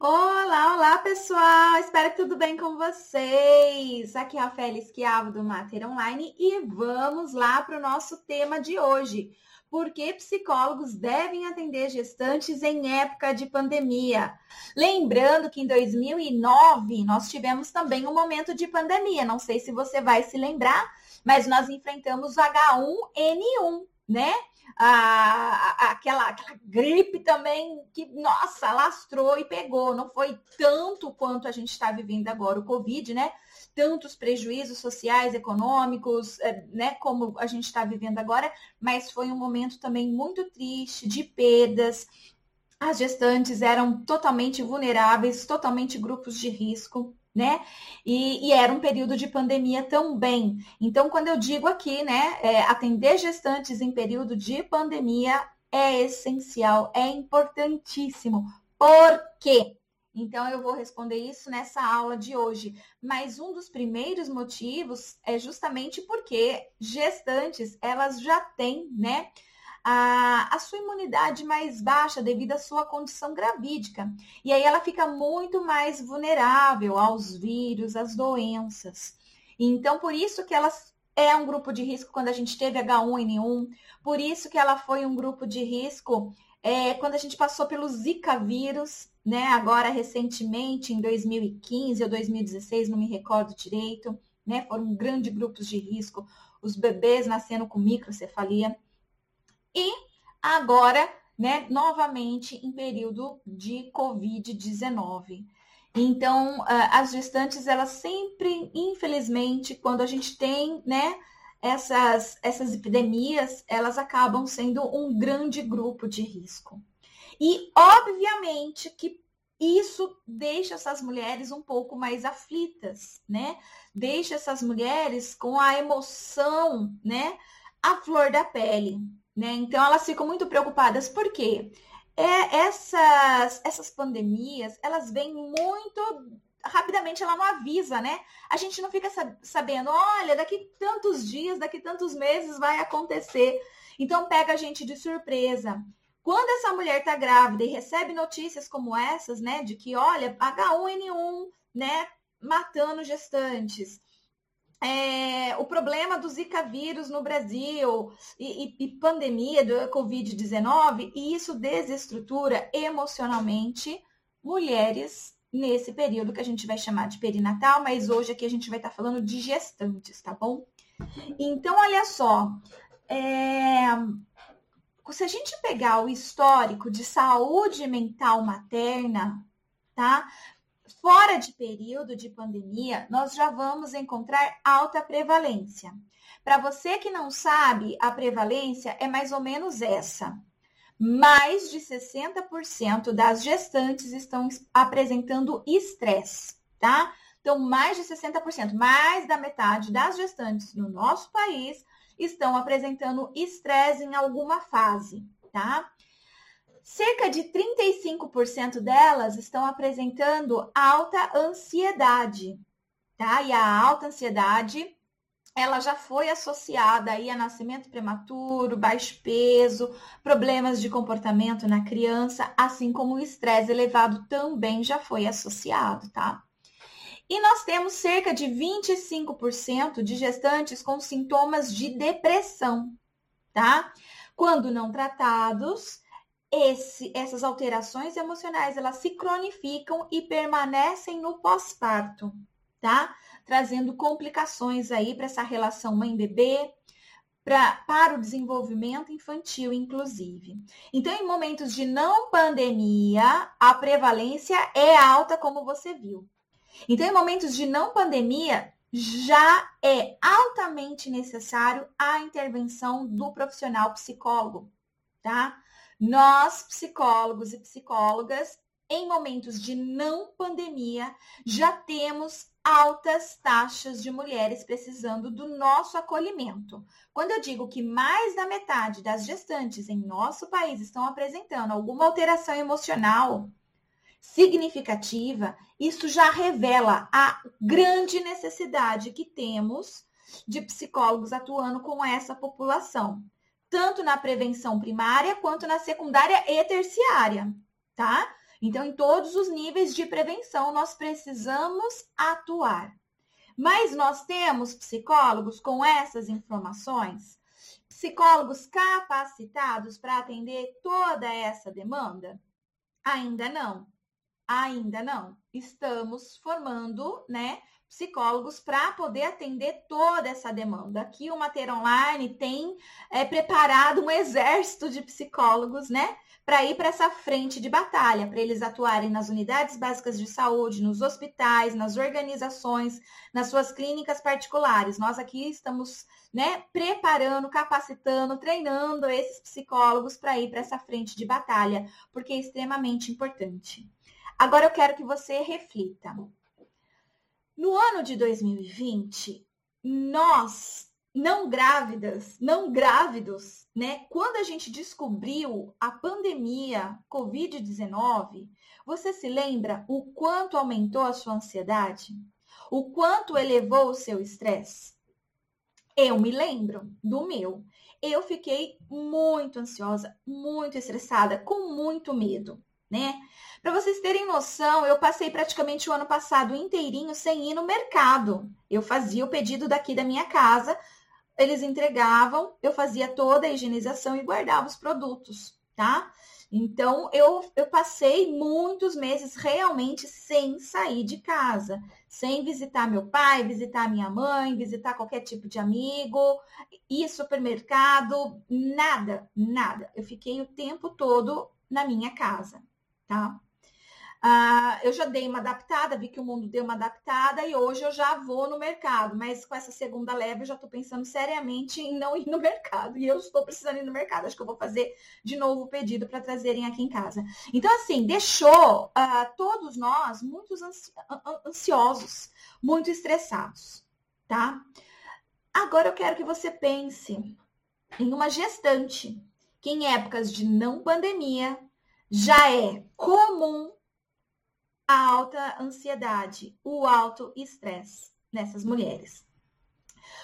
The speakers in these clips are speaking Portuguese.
Olá, olá pessoal! Espero que tudo bem com vocês. Aqui é a Félix Quiavo do Mater Online e vamos lá para o nosso tema de hoje. Por que psicólogos devem atender gestantes em época de pandemia? Lembrando que em 2009 nós tivemos também um momento de pandemia. Não sei se você vai se lembrar, mas nós enfrentamos o H1N1, né? A, aquela, aquela gripe também que, nossa, lastrou e pegou. Não foi tanto quanto a gente está vivendo agora, o Covid, né? Tantos prejuízos sociais, econômicos, é, né? Como a gente está vivendo agora, mas foi um momento também muito triste, de perdas. As gestantes eram totalmente vulneráveis, totalmente grupos de risco né? E, e, era um período de pandemia também. Então, quando eu digo aqui, né, é, atender gestantes em período de pandemia é essencial, é importantíssimo. Por quê? Então, eu vou responder isso nessa aula de hoje. Mas um dos primeiros motivos é justamente porque gestantes, elas já têm, né? A, a sua imunidade mais baixa devido à sua condição gravídica. E aí ela fica muito mais vulnerável aos vírus, às doenças. Então, por isso que ela é um grupo de risco quando a gente teve H1N1, por isso que ela foi um grupo de risco é, quando a gente passou pelo Zika vírus, né? Agora recentemente, em 2015 ou 2016, não me recordo direito, né? Foram grandes grupos de risco, os bebês nascendo com microcefalia. E agora, né, novamente em período de Covid-19. Então, as gestantes, elas sempre, infelizmente, quando a gente tem, né, essas, essas epidemias, elas acabam sendo um grande grupo de risco. E, obviamente, que isso deixa essas mulheres um pouco mais aflitas, né? Deixa essas mulheres com a emoção, né? A flor da pele. Né? Então elas ficam muito preocupadas, por quê? É, essas, essas pandemias, elas vêm muito rapidamente, ela não avisa, né? A gente não fica sabendo, olha, daqui tantos dias, daqui tantos meses vai acontecer. Então pega a gente de surpresa. Quando essa mulher está grávida e recebe notícias como essas, né, de que, olha, H1N1, né, matando gestantes, é, o problema do Zika vírus no Brasil e, e, e pandemia do Covid-19, e isso desestrutura emocionalmente mulheres nesse período que a gente vai chamar de perinatal, mas hoje aqui a gente vai estar tá falando de gestantes, tá bom? Então, olha só, é, se a gente pegar o histórico de saúde mental materna, tá? Fora de período de pandemia, nós já vamos encontrar alta prevalência. Para você que não sabe, a prevalência é mais ou menos essa. Mais de 60% das gestantes estão apresentando estresse, tá? Então, mais de 60%, mais da metade das gestantes no nosso país estão apresentando estresse em alguma fase, tá? Cerca de 35% delas estão apresentando alta ansiedade, tá? E a alta ansiedade, ela já foi associada aí a nascimento prematuro, baixo peso, problemas de comportamento na criança, assim como o estresse elevado também já foi associado, tá? E nós temos cerca de 25% de gestantes com sintomas de depressão, tá? Quando não tratados, esse, essas alterações emocionais elas se cronificam e permanecem no pós-parto, tá? Trazendo complicações aí para essa relação mãe-bebê, para o desenvolvimento infantil, inclusive. Então, em momentos de não pandemia, a prevalência é alta, como você viu. Então, em momentos de não pandemia, já é altamente necessário a intervenção do profissional psicólogo, tá? Nós, psicólogos e psicólogas, em momentos de não pandemia, já temos altas taxas de mulheres precisando do nosso acolhimento. Quando eu digo que mais da metade das gestantes em nosso país estão apresentando alguma alteração emocional significativa, isso já revela a grande necessidade que temos de psicólogos atuando com essa população tanto na prevenção primária quanto na secundária e terciária, tá? Então, em todos os níveis de prevenção, nós precisamos atuar. Mas nós temos psicólogos com essas informações? Psicólogos capacitados para atender toda essa demanda? Ainda não. Ainda não. Estamos formando, né, psicólogos para poder atender toda essa demanda. Aqui o Mater Online tem é, preparado um exército de psicólogos, né? Para ir para essa frente de batalha, para eles atuarem nas unidades básicas de saúde, nos hospitais, nas organizações, nas suas clínicas particulares. Nós aqui estamos né, preparando, capacitando, treinando esses psicólogos para ir para essa frente de batalha, porque é extremamente importante. Agora eu quero que você reflita. No ano de 2020, nós, não grávidas, não grávidos, né? Quando a gente descobriu a pandemia Covid-19, você se lembra o quanto aumentou a sua ansiedade? O quanto elevou o seu estresse? Eu me lembro do meu. Eu fiquei muito ansiosa, muito estressada, com muito medo né? Para vocês terem noção, eu passei praticamente o ano passado inteirinho sem ir no mercado. Eu fazia o pedido daqui da minha casa, eles entregavam, eu fazia toda a higienização e guardava os produtos, tá? Então, eu, eu passei muitos meses realmente sem sair de casa, sem visitar meu pai, visitar minha mãe, visitar qualquer tipo de amigo, ir supermercado, nada, nada. Eu fiquei o tempo todo na minha casa tá? Ah, eu já dei uma adaptada, vi que o mundo deu uma adaptada e hoje eu já vou no mercado, mas com essa segunda leve eu já estou pensando seriamente em não ir no mercado e eu estou precisando ir no mercado. Acho que eu vou fazer de novo o pedido para trazerem aqui em casa. Então, assim, deixou ah, todos nós muito ansi ansiosos, muito estressados, tá? Agora eu quero que você pense em uma gestante que em épocas de não pandemia já é comum a alta ansiedade, o alto estresse nessas mulheres.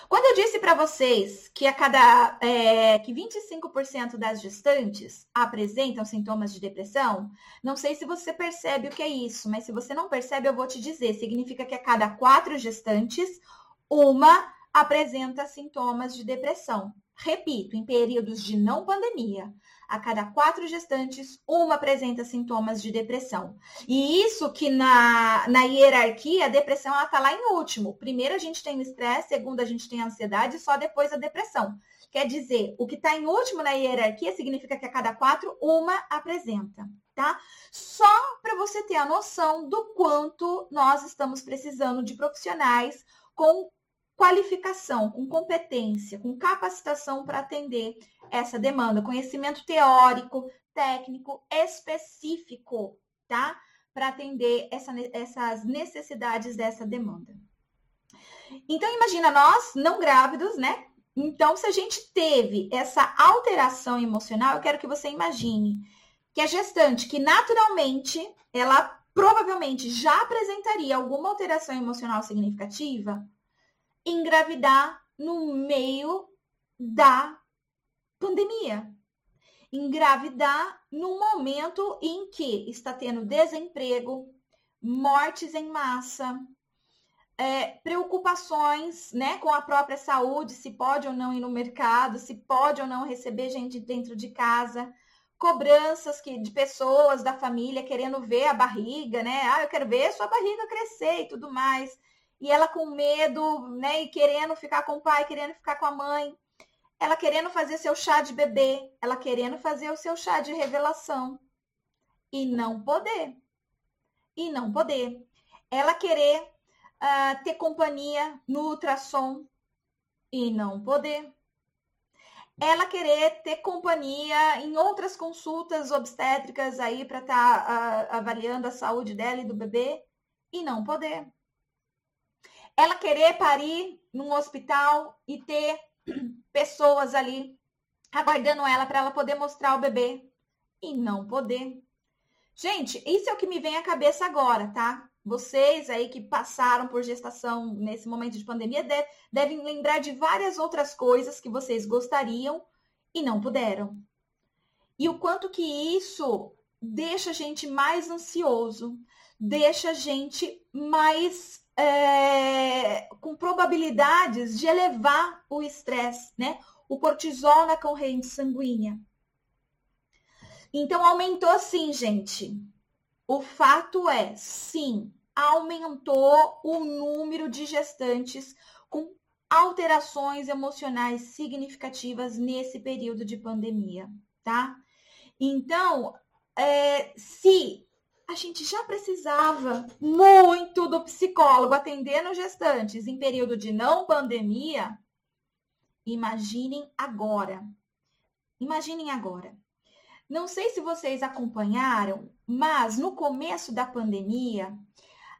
Quando eu disse para vocês que a cada é, que 25% das gestantes apresentam sintomas de depressão, não sei se você percebe o que é isso, mas se você não percebe, eu vou te dizer. Significa que a cada quatro gestantes, uma apresenta sintomas de depressão. Repito, em períodos de não pandemia, a cada quatro gestantes, uma apresenta sintomas de depressão. E isso que na, na hierarquia, a depressão está lá em último. Primeiro a gente tem o estresse, segundo a gente tem a ansiedade, só depois a depressão. Quer dizer, o que está em último na hierarquia significa que a cada quatro, uma apresenta, tá? Só para você ter a noção do quanto nós estamos precisando de profissionais com qualificação, com competência, com capacitação para atender essa demanda, conhecimento teórico, técnico, específico, tá? Para atender essa, essas necessidades dessa demanda. Então, imagina nós, não grávidos, né? Então, se a gente teve essa alteração emocional, eu quero que você imagine que a gestante, que naturalmente, ela provavelmente já apresentaria alguma alteração emocional significativa, engravidar no meio da pandemia. Engravidar no momento em que está tendo desemprego, mortes em massa, é, preocupações né, com a própria saúde, se pode ou não ir no mercado, se pode ou não receber gente dentro de casa, cobranças que, de pessoas da família querendo ver a barriga, né? Ah, eu quero ver sua barriga crescer e tudo mais e ela com medo, né, e querendo ficar com o pai, querendo ficar com a mãe, ela querendo fazer seu chá de bebê, ela querendo fazer o seu chá de revelação e não poder. E não poder. Ela querer uh, ter companhia no ultrassom e não poder. Ela querer ter companhia em outras consultas obstétricas aí para estar tá, uh, avaliando a saúde dela e do bebê e não poder ela querer parir num hospital e ter pessoas ali aguardando ela para ela poder mostrar o bebê e não poder. Gente, isso é o que me vem à cabeça agora, tá? Vocês aí que passaram por gestação nesse momento de pandemia devem lembrar de várias outras coisas que vocês gostariam e não puderam. E o quanto que isso deixa a gente mais ansioso, deixa a gente mais é, com probabilidades de elevar o estresse, né? O cortisol na corrente sanguínea. Então aumentou sim, gente. O fato é, sim, aumentou o número de gestantes com alterações emocionais significativas nesse período de pandemia, tá? Então, é, se a gente já precisava muito do psicólogo atendendo gestantes em período de não pandemia, imaginem agora. Imaginem agora. Não sei se vocês acompanharam, mas no começo da pandemia,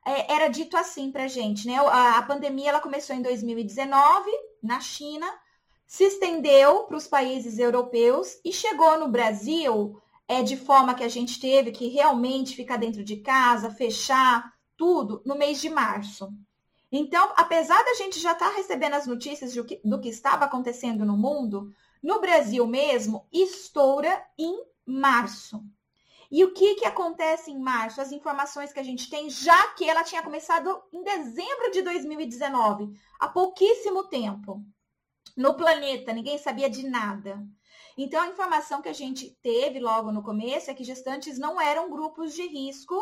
é, era dito assim para gente, né? A, a pandemia ela começou em 2019 na China, se estendeu para os países europeus e chegou no Brasil é, de forma que a gente teve que realmente ficar dentro de casa, fechar tudo no mês de março. Então, apesar da gente já estar tá recebendo as notícias do que, do que estava acontecendo no mundo, no Brasil mesmo, estoura em março. E o que, que acontece em março? As informações que a gente tem, já que ela tinha começado em dezembro de 2019, há pouquíssimo tempo. No planeta, ninguém sabia de nada. Então, a informação que a gente teve logo no começo é que gestantes não eram grupos de risco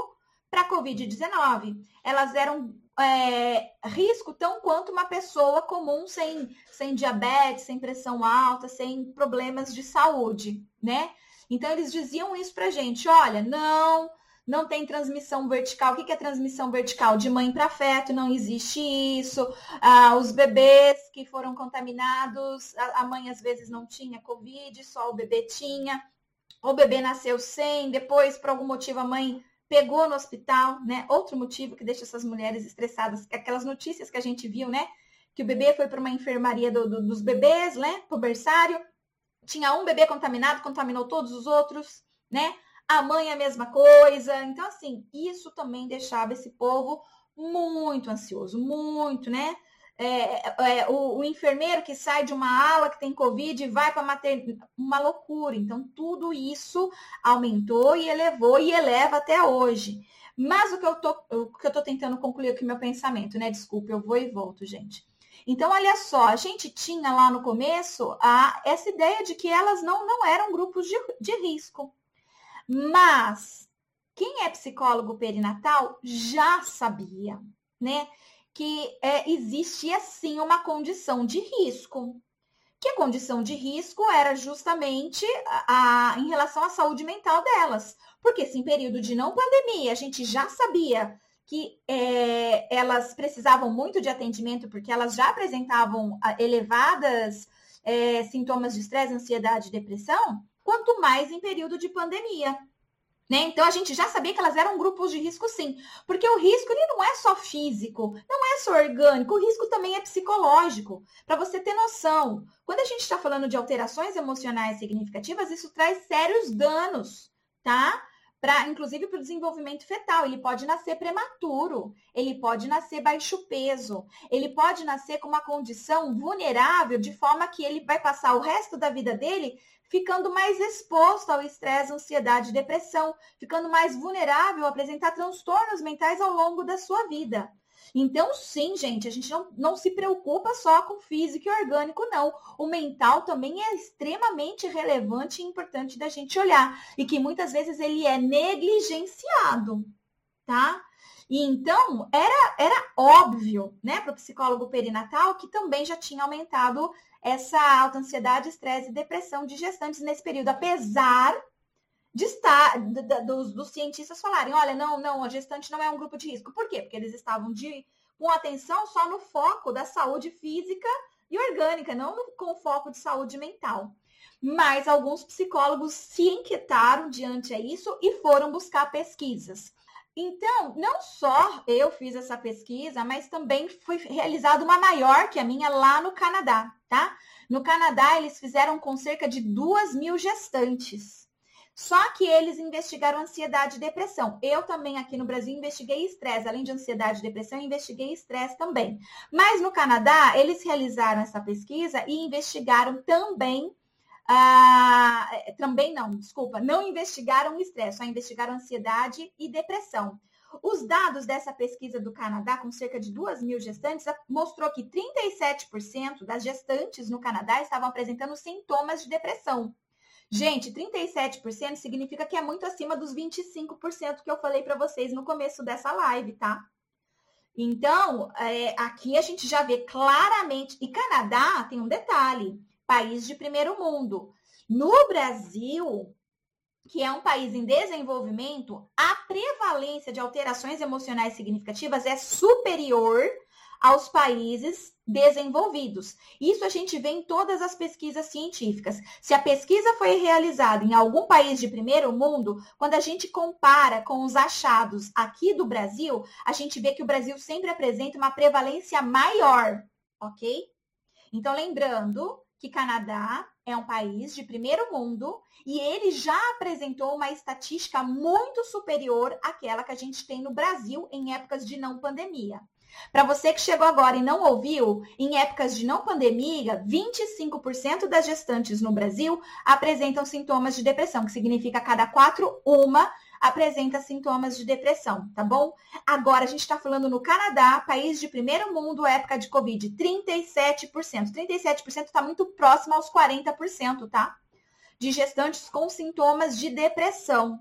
para Covid-19. Elas eram é, risco tão quanto uma pessoa comum sem, sem diabetes, sem pressão alta, sem problemas de saúde, né? Então, eles diziam isso para gente: olha, não, não tem transmissão vertical. O que é transmissão vertical? De mãe para feto, não existe isso. Ah, os bebês que foram contaminados, a, mãe às vezes não tinha Covid, só o bebê tinha. O bebê nasceu sem, depois, por algum motivo, a mãe pegou no hospital, né? Outro motivo que deixa essas mulheres estressadas, aquelas notícias que a gente viu, né? Que o bebê foi para uma enfermaria do, do, dos bebês, né? Pro berçário tinha um bebê contaminado, contaminou todos os outros, né? A mãe a mesma coisa. Então, assim, isso também deixava esse povo muito ansioso, muito, né? É, é, o, o, enfermeiro que sai de uma ala que tem Covid e vai para uma loucura. Então, tudo isso aumentou e elevou e eleva até hoje. Mas o que eu tô, o que eu tô tentando concluir aqui meu pensamento, né? Desculpa, eu vou e volto, gente. Então, olha só, a gente tinha lá no começo a, essa ideia de que elas não, não eram grupos de, de risco. Mas quem é psicólogo perinatal já sabia, né? Que é, existia sim uma condição de risco. Que a condição de risco era justamente a, a, em relação à saúde mental delas. Porque se em período de não pandemia a gente já sabia que é, elas precisavam muito de atendimento porque elas já apresentavam ah, elevadas é, sintomas de estresse, ansiedade e depressão, quanto mais em período de pandemia. Né? Então a gente já sabia que elas eram grupos de risco sim, porque o risco ele não é só físico, não é só orgânico, o risco também é psicológico. Para você ter noção, quando a gente está falando de alterações emocionais significativas, isso traz sérios danos, tá? Para inclusive para o desenvolvimento fetal. Ele pode nascer prematuro, ele pode nascer baixo peso, ele pode nascer com uma condição vulnerável, de forma que ele vai passar o resto da vida dele ficando mais exposto ao estresse, ansiedade e depressão, ficando mais vulnerável a apresentar transtornos mentais ao longo da sua vida. Então, sim, gente, a gente não, não se preocupa só com físico e orgânico, não. O mental também é extremamente relevante e importante da gente olhar. E que muitas vezes ele é negligenciado, tá? E então, era, era óbvio, né, para o psicólogo perinatal que também já tinha aumentado essa alta ansiedade, estresse e depressão de gestantes nesse período, apesar de estar, dos, dos cientistas falarem, olha, não, não, a gestante não é um grupo de risco. Por quê? Porque eles estavam de, com atenção só no foco da saúde física e orgânica, não no, com foco de saúde mental. Mas alguns psicólogos se inquietaram diante a isso e foram buscar pesquisas. Então, não só eu fiz essa pesquisa, mas também foi realizada uma maior que a minha lá no Canadá, tá? No Canadá, eles fizeram com cerca de duas mil gestantes. Só que eles investigaram ansiedade e depressão. Eu também aqui no Brasil investiguei estresse. Além de ansiedade e depressão, investiguei estresse também. Mas no Canadá, eles realizaram essa pesquisa e investigaram também ah, também não, desculpa, não investigaram estresse, só investigaram ansiedade e depressão. Os dados dessa pesquisa do Canadá, com cerca de 2 mil gestantes, mostrou que 37% das gestantes no Canadá estavam apresentando sintomas de depressão. Gente, 37% significa que é muito acima dos 25% que eu falei para vocês no começo dessa live, tá? Então, é, aqui a gente já vê claramente. E Canadá tem um detalhe: país de primeiro mundo. No Brasil, que é um país em desenvolvimento, a prevalência de alterações emocionais significativas é superior aos países desenvolvidos. Isso a gente vê em todas as pesquisas científicas. Se a pesquisa foi realizada em algum país de primeiro mundo, quando a gente compara com os achados aqui do Brasil, a gente vê que o Brasil sempre apresenta uma prevalência maior, ok? Então, lembrando que Canadá é um país de primeiro mundo e ele já apresentou uma estatística muito superior àquela que a gente tem no Brasil em épocas de não pandemia. Para você que chegou agora e não ouviu, em épocas de não pandemia, 25% das gestantes no Brasil apresentam sintomas de depressão, que significa cada quatro, uma apresenta sintomas de depressão, tá bom? Agora a gente está falando no Canadá, país de primeiro mundo, época de Covid, 37%. 37% está muito próximo aos 40%, tá? De gestantes com sintomas de depressão.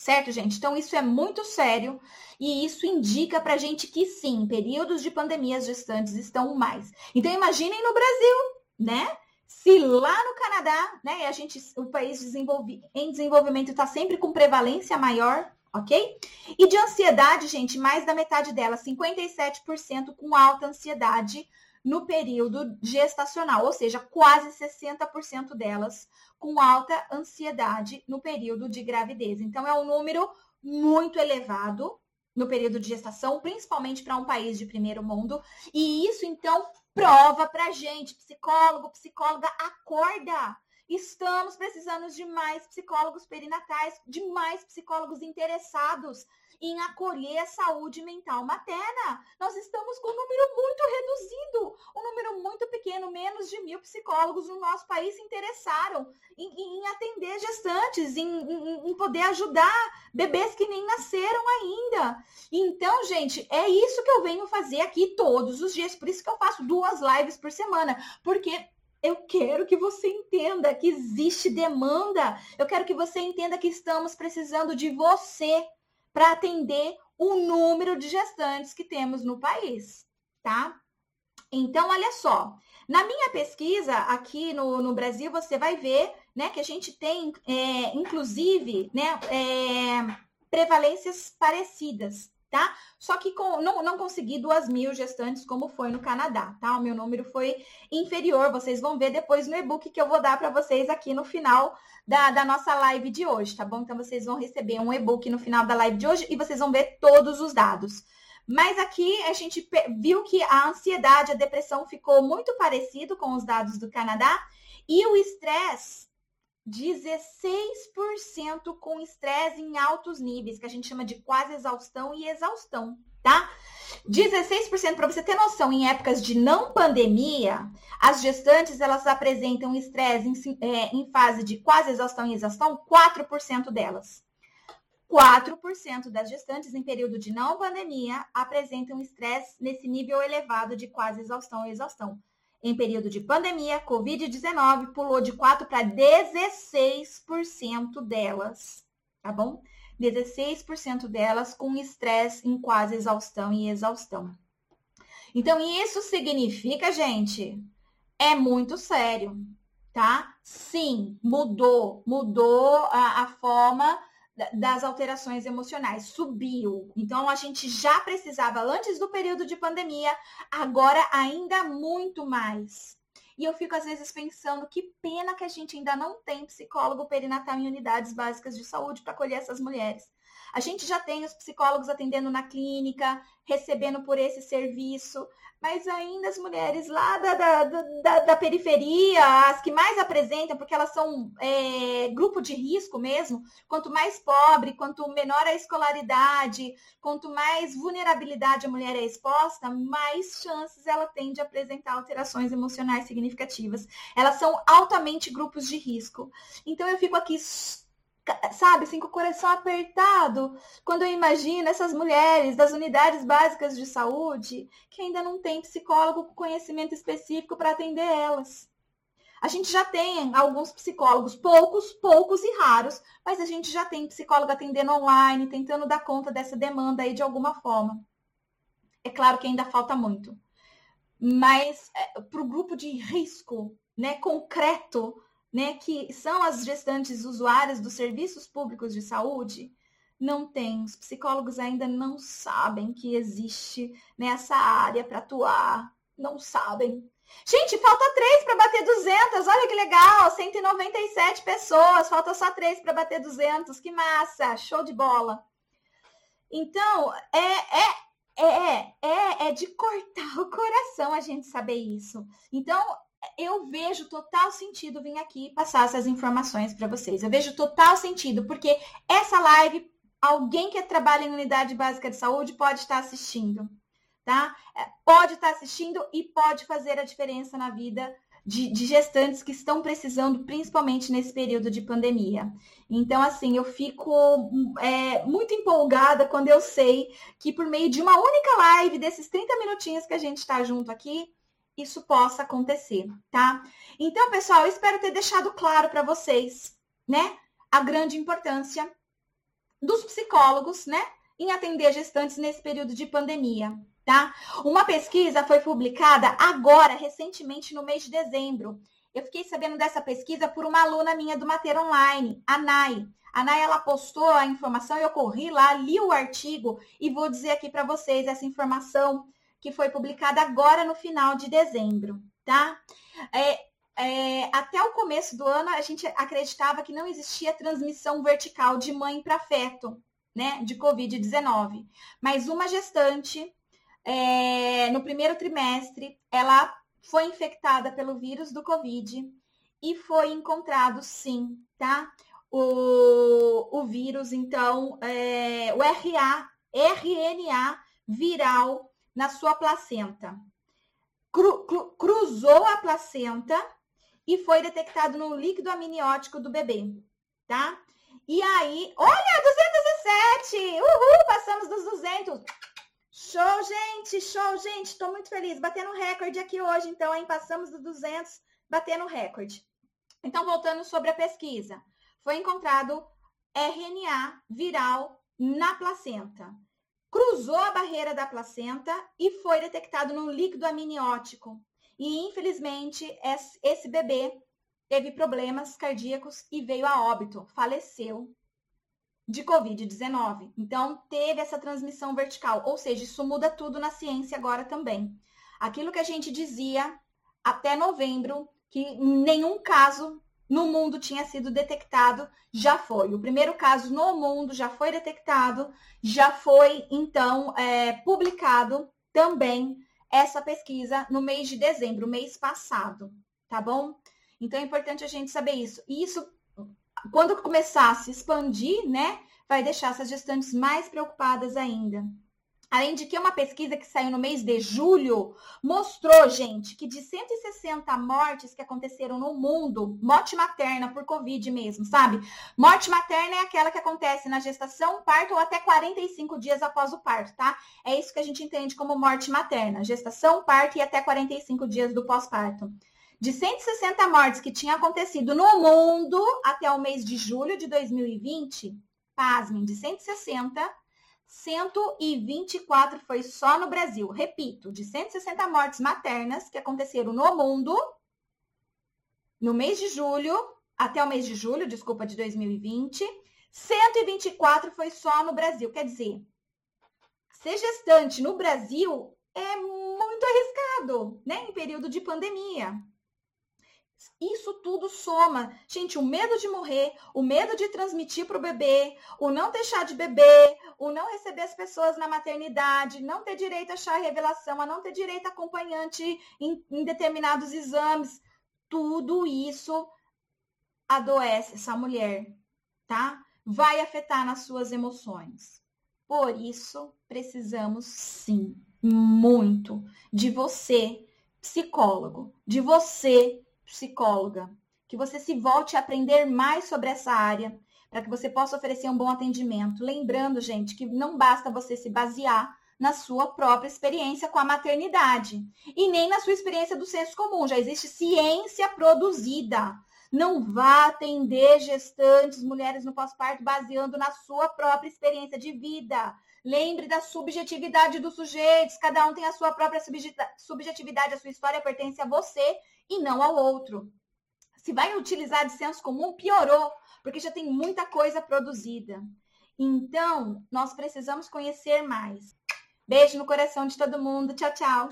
Certo, gente? Então, isso é muito sério e isso indica para gente que sim, períodos de pandemia as gestantes estão mais. Então, imaginem no Brasil, né? Se lá no Canadá, né, a gente, o país desenvolve, em desenvolvimento está sempre com prevalência maior, ok? E de ansiedade, gente, mais da metade dela, 57% com alta ansiedade no período gestacional, ou seja, quase 60% delas com alta ansiedade no período de gravidez. Então, é um número muito elevado no período de gestação, principalmente para um país de primeiro mundo. E isso, então, prova para gente, psicólogo, psicóloga, acorda! Estamos precisando de mais psicólogos perinatais, de mais psicólogos interessados em acolher a saúde mental materna. Nós estamos com um número muito reduzido, um número muito pequeno, menos de mil psicólogos no nosso país se interessaram em, em atender gestantes, em, em, em poder ajudar bebês que nem nasceram ainda. Então, gente, é isso que eu venho fazer aqui todos os dias. Por isso que eu faço duas lives por semana, porque eu quero que você entenda que existe demanda. Eu quero que você entenda que estamos precisando de você para atender o número de gestantes que temos no país, tá? Então, olha só, na minha pesquisa aqui no, no Brasil, você vai ver né, que a gente tem, é, inclusive, né, é, prevalências parecidas, tá? Só que com, não, não consegui duas mil gestantes como foi no Canadá, tá? O meu número foi inferior, vocês vão ver depois no e-book que eu vou dar para vocês aqui no final da, da nossa live de hoje, tá bom? Então vocês vão receber um e-book no final da live de hoje e vocês vão ver todos os dados. Mas aqui a gente viu que a ansiedade, a depressão ficou muito parecido com os dados do Canadá e o estresse 16% com estresse em altos níveis, que a gente chama de quase exaustão e exaustão, tá? 16% para você ter noção, em épocas de não pandemia, as gestantes elas apresentam estresse em, é, em fase de quase exaustão e exaustão, 4% delas. 4% das gestantes em período de não pandemia apresentam estresse nesse nível elevado de quase exaustão e exaustão em período de pandemia, Covid-19 pulou de 4 para 16% delas, tá bom? 16% delas com estresse em quase exaustão e exaustão. Então, isso significa, gente, é muito sério, tá? Sim, mudou, mudou a, a forma das alterações emocionais, subiu. Então a gente já precisava antes do período de pandemia, agora ainda muito mais. E eu fico às vezes pensando que pena que a gente ainda não tem psicólogo perinatal em unidades básicas de saúde para acolher essas mulheres. A gente já tem os psicólogos atendendo na clínica, recebendo por esse serviço, mas ainda as mulheres lá da, da, da, da periferia, as que mais apresentam, porque elas são é, grupo de risco mesmo, quanto mais pobre, quanto menor a escolaridade, quanto mais vulnerabilidade a mulher é exposta, mais chances ela tem de apresentar alterações emocionais significativas. Elas são altamente grupos de risco. Então eu fico aqui sabe, assim, com o coração apertado, quando eu imagino essas mulheres das unidades básicas de saúde que ainda não tem psicólogo com conhecimento específico para atender elas. A gente já tem alguns psicólogos, poucos, poucos e raros, mas a gente já tem psicólogo atendendo online, tentando dar conta dessa demanda aí de alguma forma. É claro que ainda falta muito. Mas é, para o grupo de risco né, concreto né, que são as gestantes usuárias dos serviços públicos de saúde, não tem. Os psicólogos ainda não sabem que existe nessa né, área para atuar. Não sabem. Gente, falta três para bater 200. Olha que legal, 197 pessoas. Falta só três para bater 200. Que massa, show de bola. Então, é, é, é, é, é de cortar o coração a gente saber isso. Então, eu vejo total sentido vir aqui passar essas informações para vocês. Eu vejo total sentido, porque essa live, alguém que trabalha em unidade básica de saúde pode estar assistindo, tá? É, pode estar assistindo e pode fazer a diferença na vida de, de, gestantes que estão precisando, principalmente nesse período de pandemia. Então, assim, eu fico é, muito empolgada quando eu sei que por meio de uma única live, desses 30 minutinhos que a gente está junto aqui, isso possa acontecer, tá? Então, pessoal, espero ter deixado claro para vocês, né, a grande importância dos psicólogos, né, em atender gestantes nesse período de pandemia, tá? Uma pesquisa foi publicada agora, recentemente, no mês de dezembro. Eu fiquei sabendo dessa pesquisa por uma aluna minha do Mater Online, a Nai. A ela postou a informação, eu corri lá, li o artigo e vou dizer aqui para vocês essa informação que foi publicada agora no final de dezembro, tá? É, é, até o começo do ano, a gente acreditava que não existia transmissão vertical de mãe para feto, né, de Covid-19. Mas uma gestante, é, no primeiro trimestre, ela foi infectada pelo vírus do Covid e foi encontrado, sim, tá? O, o vírus, então, é, o RA, RNA viral na sua placenta. Cru, cru, cruzou a placenta e foi detectado no líquido amniótico do bebê, tá? E aí, olha, 207! Uhul, passamos dos 200. Show, gente, show, gente. Estou muito feliz. Batendo recorde aqui hoje, então, hein? Passamos dos 200, batendo recorde. Então, voltando sobre a pesquisa. Foi encontrado RNA viral na placenta cruzou a barreira da placenta e foi detectado no líquido amniótico. E, infelizmente, esse bebê teve problemas cardíacos e veio a óbito, faleceu de Covid-19. Então, teve essa transmissão vertical, ou seja, isso muda tudo na ciência agora também. Aquilo que a gente dizia até novembro, que nenhum caso no mundo tinha sido detectado, já foi. O primeiro caso no mundo já foi detectado, já foi, então, é, publicado também essa pesquisa no mês de dezembro, mês passado, tá bom? Então é importante a gente saber isso. E isso, quando começar a se expandir, né, vai deixar essas gestantes mais preocupadas ainda. Além de que uma pesquisa que saiu no mês de julho mostrou, gente, que de 160 mortes que aconteceram no mundo, morte materna por Covid mesmo, sabe? Morte materna é aquela que acontece na gestação, parto ou até 45 dias após o parto, tá? É isso que a gente entende como morte materna, gestação, parto e até 45 dias do pós-parto. De 160 mortes que tinham acontecido no mundo até o mês de julho de 2020, pasmem, de 160 124 foi só no Brasil. Repito, de 160 mortes maternas que aconteceram no mundo no mês de julho, até o mês de julho, desculpa, de 2020, 124 foi só no Brasil. Quer dizer, ser gestante no Brasil é muito arriscado, né? Em período de pandemia. Isso tudo soma. Gente, o medo de morrer, o medo de transmitir para o bebê, o não deixar de beber, o não receber as pessoas na maternidade, não ter direito a chá revelação, a não ter direito a acompanhante em, em determinados exames. Tudo isso adoece essa mulher, tá? Vai afetar nas suas emoções. Por isso, precisamos sim, muito, de você, psicólogo, de você, psicóloga, que você se volte a aprender mais sobre essa área, para que você possa oferecer um bom atendimento. Lembrando, gente, que não basta você se basear na sua própria experiência com a maternidade e nem na sua experiência do senso comum. Já existe ciência produzida. Não vá atender gestantes, mulheres no pós-parto, baseando na sua própria experiência de vida. Lembre da subjetividade dos sujeitos. Cada um tem a sua própria subjetividade. A sua história pertence a você e não ao outro. Se vai utilizar de senso comum, piorou, porque já tem muita coisa produzida. Então, nós precisamos conhecer mais. Beijo no coração de todo mundo. Tchau, tchau.